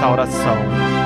restauração.